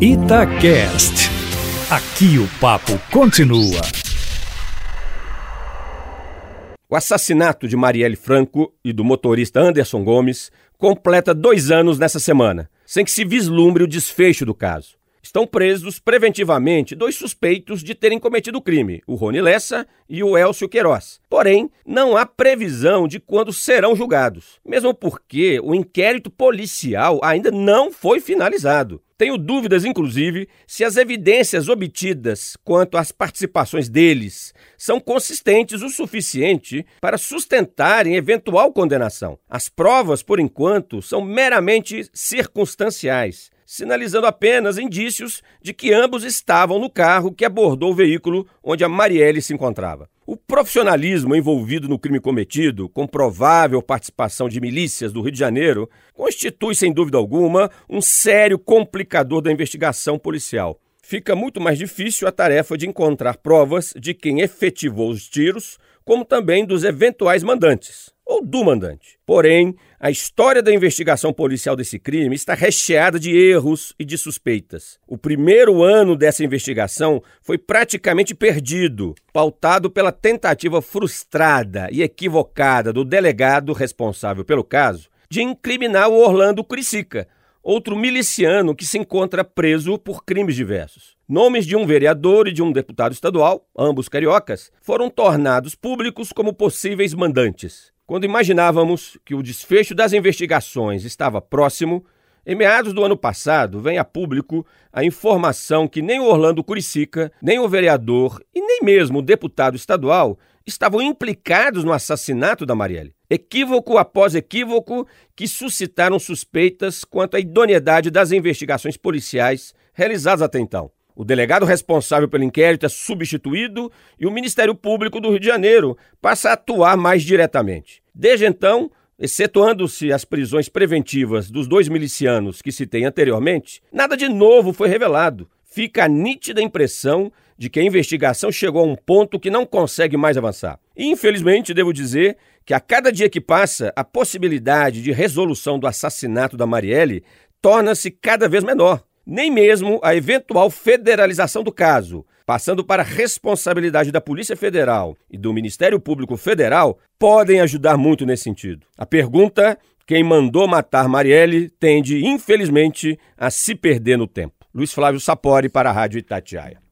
Itacast. Aqui o papo continua. O assassinato de Marielle Franco e do motorista Anderson Gomes completa dois anos nessa semana, sem que se vislumbre o desfecho do caso. Estão presos preventivamente dois suspeitos de terem cometido o crime, o Rony Lessa e o Elcio Queiroz. Porém, não há previsão de quando serão julgados, mesmo porque o inquérito policial ainda não foi finalizado. Tenho dúvidas, inclusive, se as evidências obtidas quanto às participações deles são consistentes o suficiente para sustentarem eventual condenação. As provas, por enquanto, são meramente circunstanciais sinalizando apenas indícios de que ambos estavam no carro que abordou o veículo onde a Marielle se encontrava. O profissionalismo envolvido no crime cometido, com provável participação de milícias do Rio de Janeiro, constitui, sem dúvida alguma, um sério complicador da investigação policial. Fica muito mais difícil a tarefa de encontrar provas de quem efetivou os tiros, como também dos eventuais mandantes ou do mandante. Porém, a história da investigação policial desse crime está recheada de erros e de suspeitas. O primeiro ano dessa investigação foi praticamente perdido, pautado pela tentativa frustrada e equivocada do delegado responsável pelo caso de incriminar o Orlando Cricica, outro miliciano que se encontra preso por crimes diversos. Nomes de um vereador e de um deputado estadual, ambos cariocas, foram tornados públicos como possíveis mandantes. Quando imaginávamos que o desfecho das investigações estava próximo, em meados do ano passado vem a público a informação que nem o Orlando Curicica, nem o vereador e nem mesmo o deputado estadual estavam implicados no assassinato da Marielle. Equívoco após equívoco que suscitaram suspeitas quanto à idoneidade das investigações policiais realizadas até então. O delegado responsável pelo inquérito é substituído e o Ministério Público do Rio de Janeiro passa a atuar mais diretamente. Desde então, excetuando-se as prisões preventivas dos dois milicianos que citei anteriormente, nada de novo foi revelado. Fica a nítida impressão de que a investigação chegou a um ponto que não consegue mais avançar. E, infelizmente, devo dizer que a cada dia que passa, a possibilidade de resolução do assassinato da Marielle torna-se cada vez menor nem mesmo a eventual federalização do caso, passando para a responsabilidade da Polícia Federal e do Ministério Público Federal, podem ajudar muito nesse sentido. A pergunta: quem mandou matar Marielle tende, infelizmente, a se perder no tempo. Luiz Flávio Sapori para a Rádio Itatiaia.